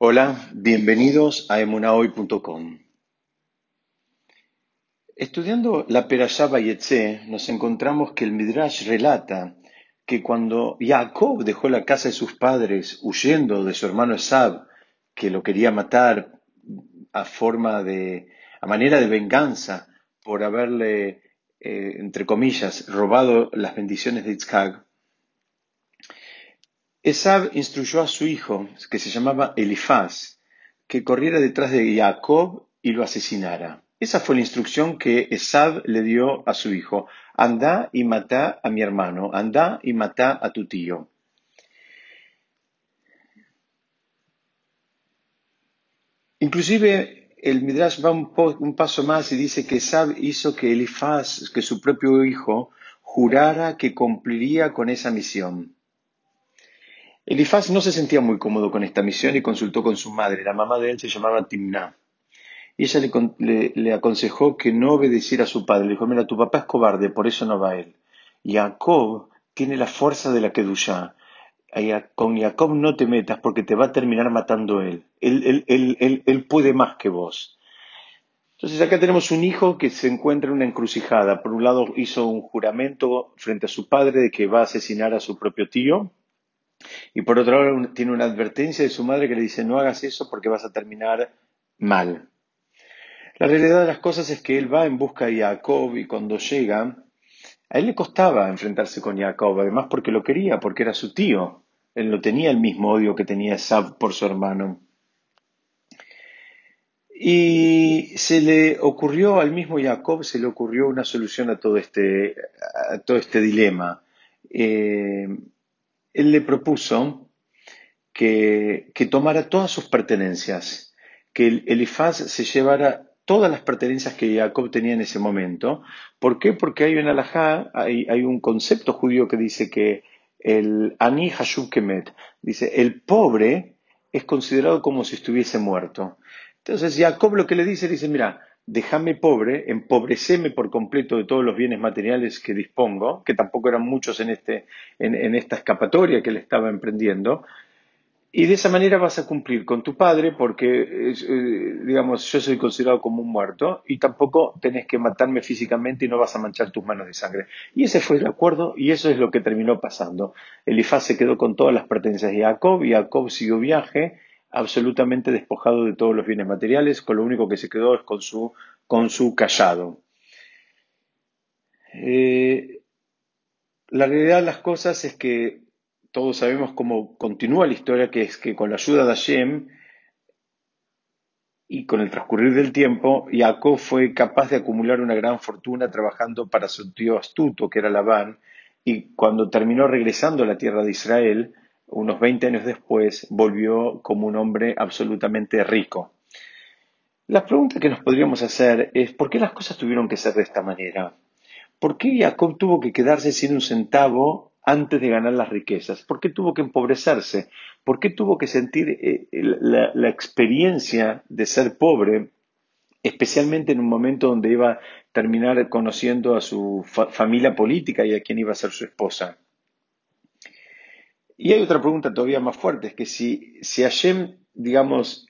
Hola, bienvenidos a emunahoy.com. Estudiando la Perashá Bayetze, nos encontramos que el Midrash relata que cuando Jacob dejó la casa de sus padres huyendo de su hermano Esab, que lo quería matar a forma de, a manera de venganza por haberle, eh, entre comillas, robado las bendiciones de Yitzhak, Esab instruyó a su hijo, que se llamaba Elifaz, que corriera detrás de Jacob y lo asesinara. Esa fue la instrucción que Esab le dio a su hijo. Anda y mata a mi hermano, anda y mata a tu tío. Inclusive el Midrash va un, paso más y dice que Esab hizo que Elifaz, que su propio hijo, jurara que cumpliría con esa misión. Elifaz no se sentía muy cómodo con esta misión y consultó con su madre. La mamá de él se llamaba Timná. Y ella le, aconsejó que no obedeciera a su padre. Le dijo, mira, tu papá es cobarde, por eso no va él. Jacob tiene la fuerza de la Kedushá. Con Jacob no te metas porque te va a terminar matando él. Él, él. él, puede más que vos. Entonces acá tenemos un hijo que se encuentra en una encrucijada. Por un lado hizo un juramento frente a su padre de que va a asesinar a su propio tío y por otro lado, tiene una advertencia de su madre que le dice, no hagas eso porque vas a terminar mal. La realidad de las cosas es que él va en busca de Jacob y cuando llega, a él le costaba enfrentarse con Jacob, además porque lo quería, porque era su tío. Él no tenía el mismo odio que tenía Sab por su hermano. Y se le ocurrió al mismo Jacob, se le ocurrió una solución a todo este, a todo este dilema. Eh, él le propuso que, tomara todas sus pertenencias, que el Elifaz se llevara todas las pertenencias que Jacob tenía en ese momento. ¿Por qué? Porque hay un alajá, hay, un concepto judío que dice que el ani hashub kemet, dice, el pobre es considerado como si estuviese muerto. Entonces Jacob lo que le dice, dice, mira, déjame pobre, empobreceme por completo de todos los bienes materiales que dispongo, que tampoco eran muchos en, este, en, esta escapatoria que él estaba emprendiendo, y de esa manera vas a cumplir con tu padre porque, eh, digamos, yo soy considerado como un muerto y tampoco tenés que matarme físicamente y no vas a manchar tus manos de sangre. Y ese fue el acuerdo y eso es lo que terminó pasando. Elifaz se quedó con todas las pertenencias de Jacob y Jacob siguió viaje absolutamente despojado de todos los bienes materiales, con lo único que se quedó es con su, con su callado. Eh, la realidad de las cosas es que todos sabemos cómo continúa la historia, que es que con la ayuda de Hashem y con el transcurrir del tiempo, Jacob fue capaz de acumular una gran fortuna trabajando para su tío astuto, que era Labán, y cuando terminó regresando a la tierra de Israel, unos 20 años después, volvió como un hombre absolutamente rico. La pregunta que nos podríamos hacer es, ¿por qué las cosas tuvieron que ser de esta manera? ¿Por qué Jacob tuvo que quedarse sin un centavo antes de ganar las riquezas? ¿Por qué tuvo que empobrecerse? ¿Por qué tuvo que sentir eh, la, experiencia de ser pobre, especialmente en un momento donde iba a terminar conociendo a su familia política y a quien iba a ser su esposa? Y hay otra pregunta todavía más fuerte, es que si, si Hashem, digamos,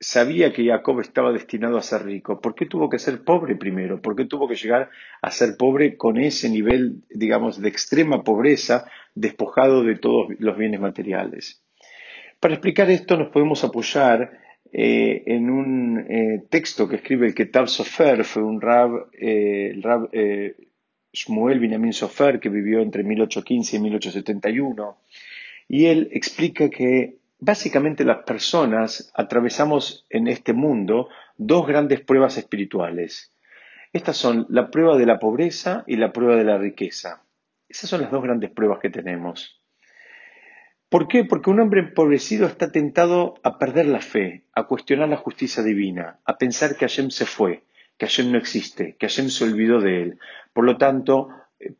sabía que Jacob estaba destinado a ser rico, ¿por qué tuvo que ser pobre primero? ¿Por qué tuvo que llegar a ser pobre con ese nivel, digamos, de extrema pobreza, despojado de todos los bienes materiales? Para explicar esto nos podemos apoyar eh, en un eh, texto que escribe el Ketab Sofer, fue un rab, eh, el rab Shmuel Binyamin Sofer, que vivió entre 1815 y 1871, y él explica que básicamente las personas atravesamos en este mundo dos grandes pruebas espirituales. Estas son la prueba de la pobreza y la prueba de la riqueza. Esas son las dos grandes pruebas que tenemos. ¿Por qué? Porque un hombre empobrecido está tentado a perder la fe, a cuestionar la justicia divina, a pensar que Hashem se fue, que Hashem no existe, que Hashem se olvidó de él. Por lo tanto,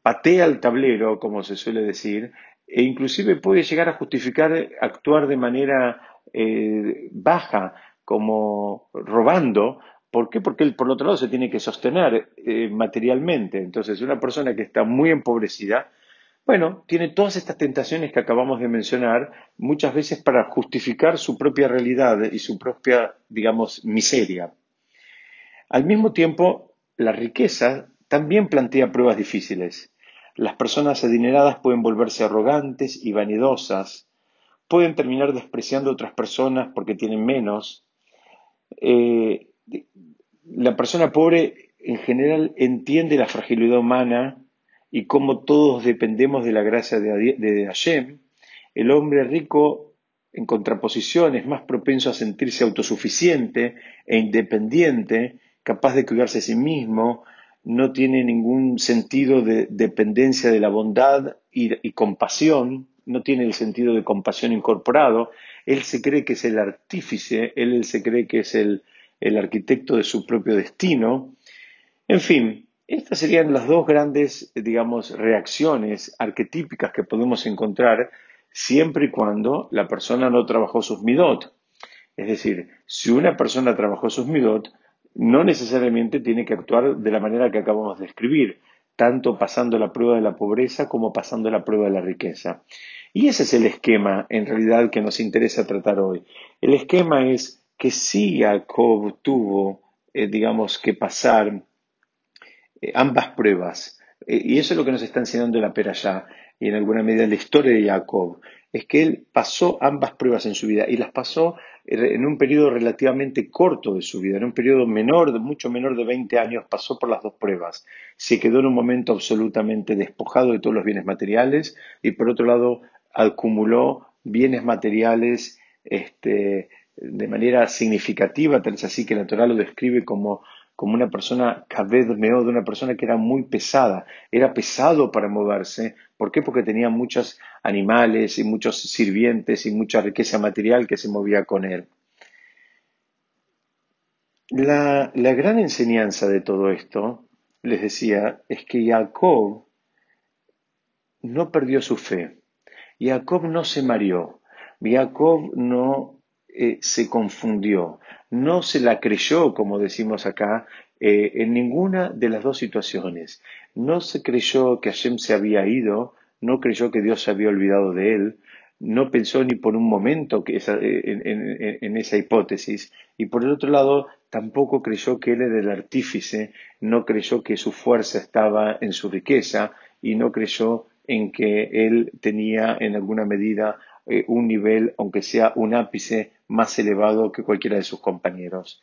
patea el tablero, como se suele decir, e inclusive puede llegar a justificar actuar de manera eh, baja, como robando. ¿Por qué? Porque él, por otro lado, se tiene que sostener eh, materialmente. Entonces, una persona que está muy empobrecida Bueno, tiene todas estas tentaciones que acabamos de mencionar, muchas veces para justificar su propia realidad y su propia, digamos, miseria. Al mismo tiempo, la riqueza también plantea pruebas difíciles. Las personas adineradas pueden volverse arrogantes y vanidosas, pueden terminar despreciando a otras personas porque tienen menos. Eh, la persona pobre en general entiende la fragilidad humana y cómo todos dependemos de la gracia de, Hashem. El hombre rico, en contraposición, es más propenso a sentirse autosuficiente e independiente, capaz de cuidarse a sí mismo, no tiene ningún sentido de dependencia de la bondad y, compasión, no tiene el sentido de compasión incorporado, él se cree que es el artífice, él, se cree que es el, el arquitecto de su propio destino. En fin, estas serían las dos grandes, digamos, reacciones arquetípicas que podemos encontrar siempre y cuando la persona no trabajó sus midot. Es decir, si una persona trabajó sus midot, no necesariamente tiene que actuar de la manera que acabamos de escribir, tanto pasando la prueba de la pobreza como pasando la prueba de la riqueza. Y ese es el esquema, en realidad, que nos interesa tratar hoy. El esquema es que si Jacob tuvo, eh, digamos, que pasar eh, ambas pruebas, eh, y eso es lo que nos está enseñando la Perashá, y en alguna medida la historia de Jacob, es que él pasó ambas pruebas en su vida y las pasó en un periodo relativamente corto de su vida, en un periodo menor, mucho menor de 20 años, pasó por las dos pruebas. Se quedó en un momento absolutamente despojado de todos los bienes materiales y por otro lado acumuló bienes materiales este, de manera significativa, tal es así que la Torah lo describe como como una persona cabed de una persona que era muy pesada, era pesado para moverse. ¿Por qué? Porque tenía muchos animales y muchos sirvientes y mucha riqueza material que se movía con él. La, la gran enseñanza de todo esto, les decía, es que Jacob no perdió su fe. Jacob no se mareó. Jacob no eh, se confundió, no se la creyó, como decimos acá, eh, en ninguna de las dos situaciones. No se creyó que Hashem se había ido, no creyó que Dios se había olvidado de él, no pensó ni por un momento que eh, en, esa hipótesis, y por el otro lado, tampoco creyó que él era el artífice, no creyó que su fuerza estaba en su riqueza, y no creyó en que él tenía en alguna medida un nivel, aunque sea un ápice, más elevado que cualquiera de sus compañeros.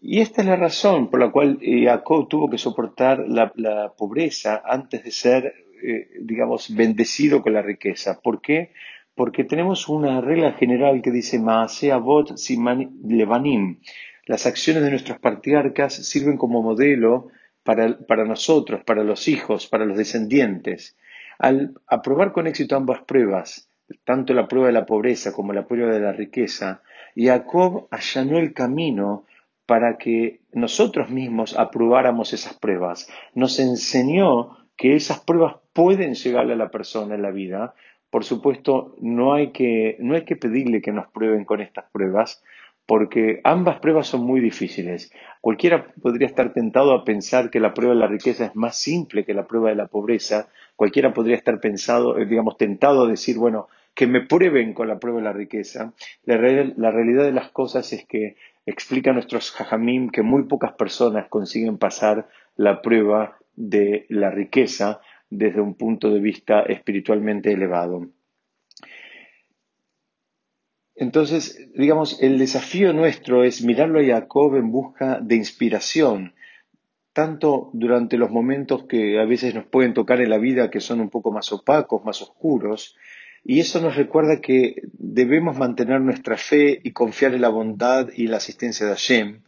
Y esta es la razón por la cual eh, Jacob tuvo que soportar la, pobreza antes de ser, eh, digamos, bendecido con la riqueza. ¿Por qué? Porque tenemos una regla general que dice Maaseh Avot Siman Levanim. Las acciones de nuestros patriarcas sirven como modelo para, para nosotros, para los hijos, para los descendientes. Al aprobar con éxito ambas pruebas, tanto la prueba de la pobreza como la prueba de la riqueza, Jacob allanó el camino para que nosotros mismos aprobáramos esas pruebas. Nos enseñó que esas pruebas pueden llegarle a la persona en la vida. Por supuesto, no hay que, no hay que pedirle que nos prueben con estas pruebas, porque ambas pruebas son muy difíciles. Cualquiera podría estar tentado a pensar que la prueba de la riqueza es más simple que la prueba de la pobreza. Cualquiera podría estar pensado, eh, digamos, tentado a decir, bueno, que me prueben con la prueba de la riqueza. La, realidad de las cosas es que explica nuestros jajamim que muy pocas personas consiguen pasar la prueba de la riqueza desde un punto de vista espiritualmente elevado. Entonces, digamos, el desafío nuestro es mirarlo a Jacob en busca de inspiración, tanto durante los momentos que a veces nos pueden tocar en la vida que son un poco más opacos, más oscuros, y eso nos recuerda que debemos mantener nuestra fe y confiar en la bondad y la asistencia de Hashem,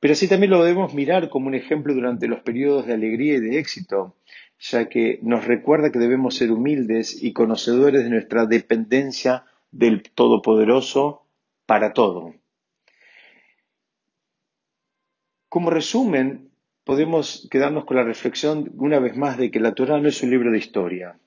pero así también lo debemos mirar como un ejemplo durante los periodos de alegría y de éxito, ya que nos recuerda que debemos ser humildes y conocedores de nuestra dependencia del Todopoderoso para todo. Como resumen, podemos quedarnos con la reflexión una vez más de que la Torah no es un libro de historia,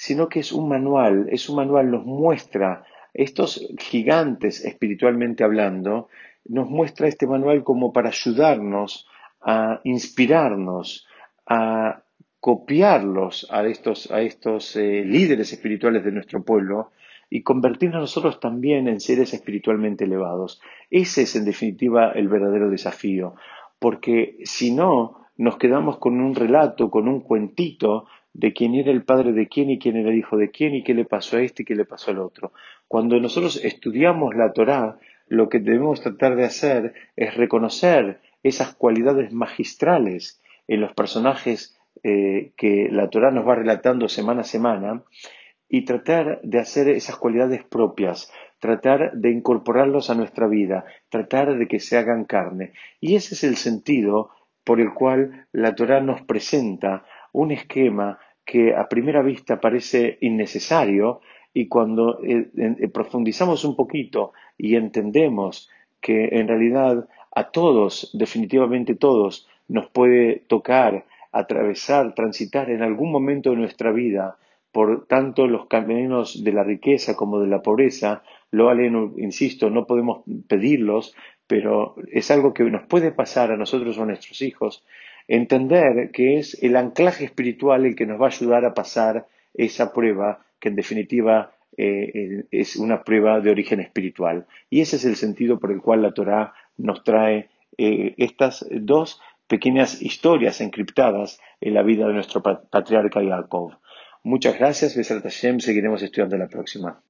sino que es un manual, es un manual, nos muestra, estos gigantes espiritualmente hablando, nos muestra este manual como para ayudarnos a inspirarnos, a copiarlos a estos, a estos eh, líderes espirituales de nuestro pueblo y convertirnos nosotros también en seres espiritualmente elevados. Ese es en definitiva el verdadero desafío, porque si no, nos quedamos con un relato, con un cuentito de quién era el padre de quién y quién era el hijo de quién y qué le pasó a este y qué le pasó al otro. Cuando nosotros estudiamos la Torá, lo que debemos tratar de hacer es reconocer esas cualidades magistrales en los personajes eh, que la Torá nos va relatando semana a semana y tratar de hacer esas cualidades propias, tratar de incorporarlos a nuestra vida, tratar de que se hagan carne. Y ese es el sentido por el cual la Torá nos presenta un esquema que a primera vista parece innecesario y cuando eh, eh, profundizamos un poquito y entendemos que en realidad a todos, definitivamente todos, nos puede tocar atravesar, transitar en algún momento de nuestra vida por tanto los caminos de la riqueza como de la pobreza, lo valen, insisto, no podemos pedirlos, pero es algo que nos puede pasar a nosotros o a nuestros hijos, entender que es el anclaje espiritual el que nos va a ayudar a pasar esa prueba, que en definitiva eh, es una prueba de origen espiritual. Y ese es el sentido por el cual la Torá nos trae eh, estas dos pequeñas historias encriptadas en la vida de nuestro patriarca Jacob. Muchas gracias, Besrat Hashem, seguiremos estudiando la próxima.